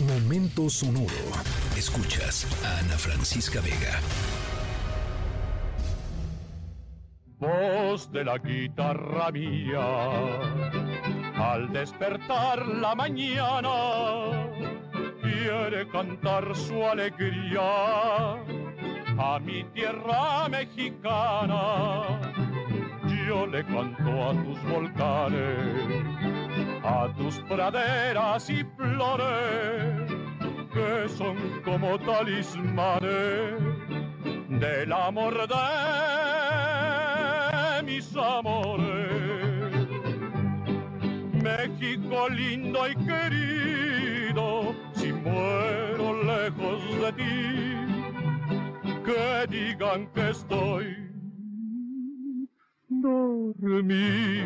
Momento sonoro. Escuchas a Ana Francisca Vega. Voz de la guitarra mía, al despertar la mañana, quiere cantar su alegría a mi tierra mexicana. Yo le canto a tus volcanes, a tus praderas y flores, que son como talismanes del amor de mis amores. México lindo y querido, si muero lejos de ti, que digan que estoy dormido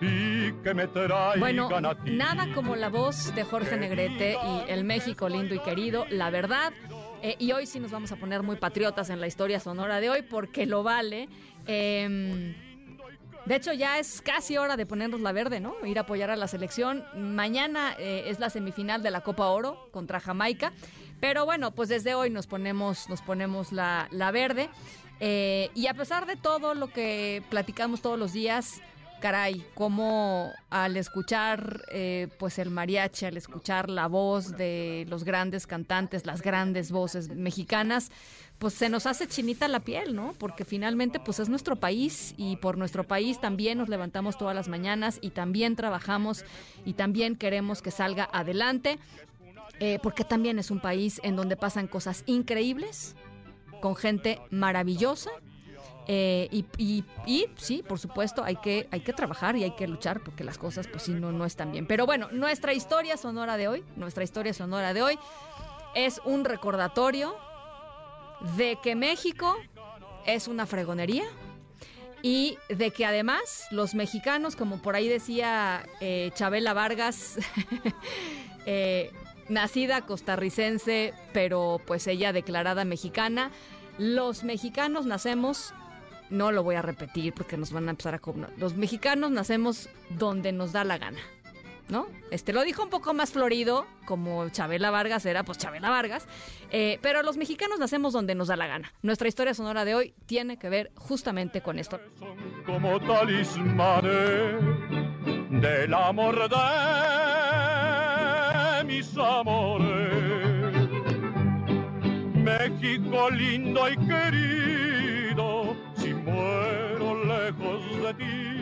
y que me traigan Bueno, a ti. nada como la voz de Jorge Negrete y el México lindo y querido, la verdad. Eh, y hoy sí nos vamos a poner muy patriotas en la historia sonora de hoy porque lo vale. Em, de hecho, ya es casi hora de ponernos la verde, ¿no? Ir a apoyar a la selección. Mañana eh, es la semifinal de la Copa Oro contra Jamaica. Pero bueno, pues desde hoy nos ponemos, nos ponemos la, la verde. Eh, y a pesar de todo lo que platicamos todos los días, caray, como al escuchar eh, pues el mariachi, al escuchar la voz de los grandes cantantes, las grandes voces mexicanas, pues se nos hace chinita la piel, ¿no? Porque finalmente pues es nuestro país y por nuestro país también nos levantamos todas las mañanas y también trabajamos y también queremos que salga adelante, eh, porque también es un país en donde pasan cosas increíbles, con gente maravillosa. Eh, y, sí, por supuesto, hay que, hay que trabajar y hay que luchar porque las cosas, pues sí, no, no están bien. Pero bueno, nuestra historia sonora de hoy, nuestra historia sonora de hoy es un recordatorio de que México es una fregonería y de que además los mexicanos, como por ahí decía eh, Chabela Vargas, eh, nacida costarricense, pero pues ella declarada mexicana, los mexicanos nacemos, no lo voy a repetir porque nos van a empezar a los mexicanos nacemos donde nos da la gana. ¿No? Este lo dijo un poco más florido, como Chabela Vargas era, pues Chabela Vargas. eh, pero los mexicanos nacemos donde nos da la gana. Nuestra historia sonora de hoy tiene que ver justamente con esto. como talismanes del amor de mis amores. México lindo y querido, lejos de ti.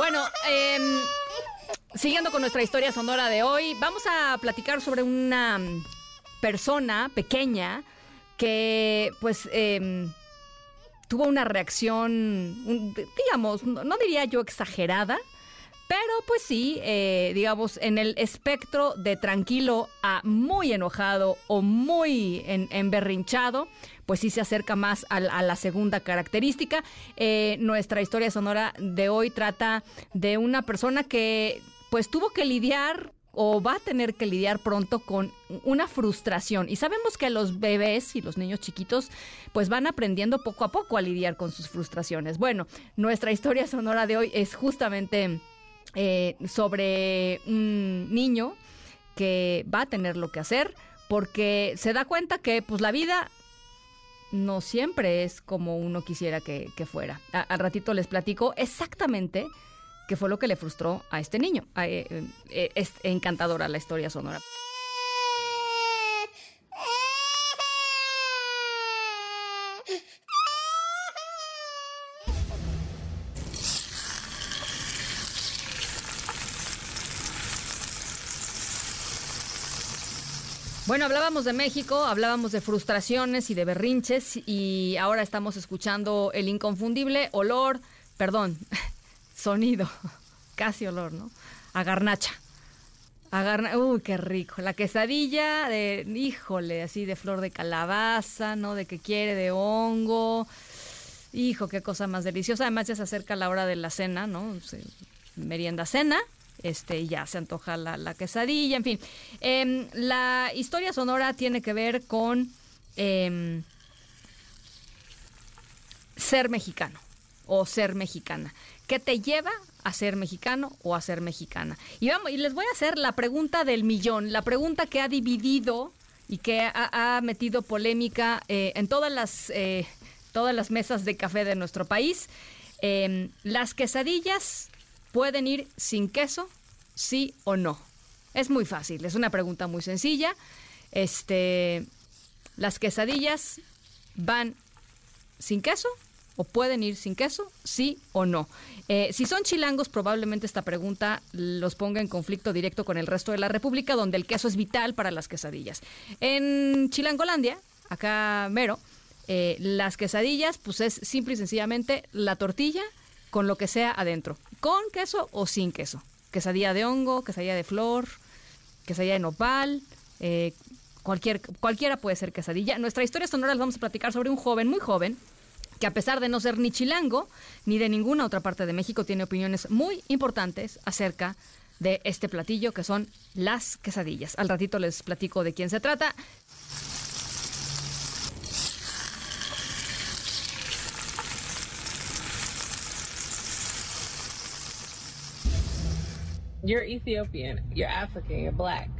Bueno, em, siguiendo con nuestra historia sonora de hoy, vamos a platicar sobre una mm, persona pequeña que, pues, em, tuvo una reacción, digamos, no diría yo exagerada, pero pues sí, eh, digamos, en el espectro de tranquilo a muy enojado o muy en- emberrinchado, pues sí se acerca más a, la- segunda característica. Eh, nuestra historia sonora de hoy trata de una persona que pues tuvo que lidiar o va a tener que lidiar pronto con una frustración. Y sabemos que los bebés y los niños chiquitos pues van aprendiendo poco a poco a lidiar con sus frustraciones. Bueno, nuestra historia sonora de hoy es justamente eh, sobre un niño que va a tener lo que hacer porque se da cuenta que pues la vida no siempre es como uno quisiera que, fuera. Al ratito les platico exactamente qué fue lo que le frustró a este niño. Eh, eh, es encantadora la historia sonora. Bueno, hablábamos de México, hablábamos de frustraciones y de berrinches y ahora estamos escuchando el inconfundible olor, perdón, sonido, casi olor, ¿no? A garnacha. Agarra, uy, qué rico. La quesadilla de, híjole, así de flor de calabaza, ¿no? De que quiere, de hongo. Hijo, qué cosa más deliciosa. Además ya se acerca la hora de la cena, ¿no? merienda cena. Este, ya se antoja la, quesadilla, en fin. Em, la historia sonora tiene que ver con em, ser mexicano o ser mexicana. ¿Qué te lleva a ser mexicano o a ser mexicana? Y, vamos, y les voy a hacer la pregunta del millón, la pregunta que ha dividido y que ha, metido polémica eh, en todas las, eh, todas las mesas de café de nuestro país. Em, ¿Las quesadillas pueden ir sin queso, sí o no? Es muy fácil, es una pregunta muy sencilla. Este, ¿Las quesadillas van sin queso o pueden ir sin queso, sí o no. Eh, si son chilangos, probablemente esta pregunta los ponga en conflicto directo con el resto de la República, donde el queso es vital para las quesadillas. En Chilangolandia, acá mero, eh, las quesadillas, pues es simple y sencillamente la tortilla con lo que sea adentro, con queso o sin queso. Quesadilla de hongo, quesadilla de flor, quesadilla de nopal, eh, cualquier, cualquiera puede ser quesadilla. Nuestra historia sonora les vamos a platicar sobre un joven, muy joven, que a pesar de no ser ni chilango ni de ninguna otra parte de México, tiene opiniones muy importantes acerca de este platillo que son las quesadillas. Al ratito les platico de quién se trata. You're Ethiopian, you're African, you're black.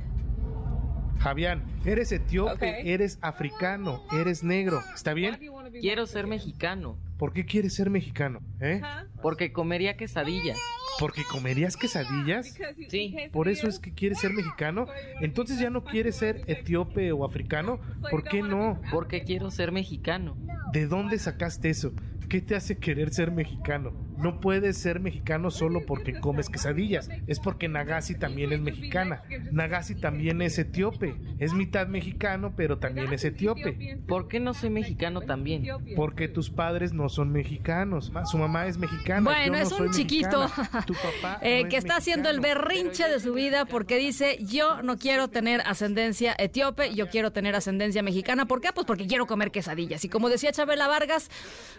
Javián, eres etíope, eres africano, eres negro. ¿Está bien? Quiero ser mexicano. ¿Por qué quieres ser mexicano? ¿Eh? Porque comería quesadillas. ¿Porque comerías quesadillas? Sí. ¿Por eso es que quieres ser mexicano? Entonces ya no quieres ser etíope o africano. ¿Por qué no? Porque quiero ser mexicano. ¿De dónde sacaste eso? ¿Qué te hace querer ser mexicano? No puedes ser mexicano solo porque comes quesadillas. Es porque Nagasi también es mexicana. Nagasi también es etíope. Es mitad mexicano, pero también es etíope. ¿Por qué no soy mexicano también? Porque tus padres no son mexicanos. Su mamá es mexicana. Bueno, es un chiquito eh, que está haciendo el berrinche de su vida porque dice, yo no quiero tener ascendencia etíope, yo quiero tener ascendencia mexicana. ¿Por qué? Pues porque quiero comer quesadillas. Y como decía Chabela Vargas,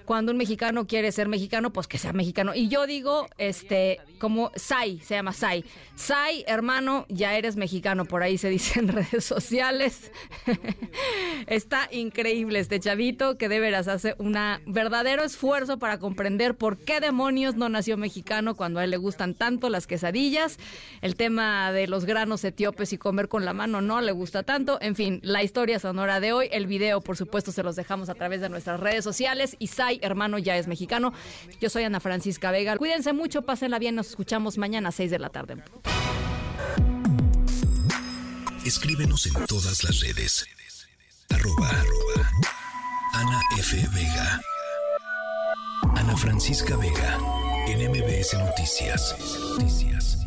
cuando un mexicano quiere ser mexicano, pues que sea mexicano. Y yo digo, este, como Sai, se llama Sai. Sai, hermano, ya eres mexicano, por ahí se dice en redes sociales. Está increíble este chavito que de veras hace un verdadero esfuerzo para comprender por qué demonios no nació mexicano cuando a él le gustan tanto las quesadillas. El tema de los granos etíopes y comer con la mano no le gusta tanto. En fin, la historia sonora de hoy, el video, por supuesto, se los dejamos a través de nuestras redes sociales. Y Sai, hermano, ya es mexicano. Yo soy Ana Francisca Vega. Cuídense mucho, pásenla bien, nos escuchamos mañana a 6 de la tarde. Escríbenos en todas las redes. Arroba, Ana F. Vega. Ana Francisca Vega. En MBS Noticias. Noticias.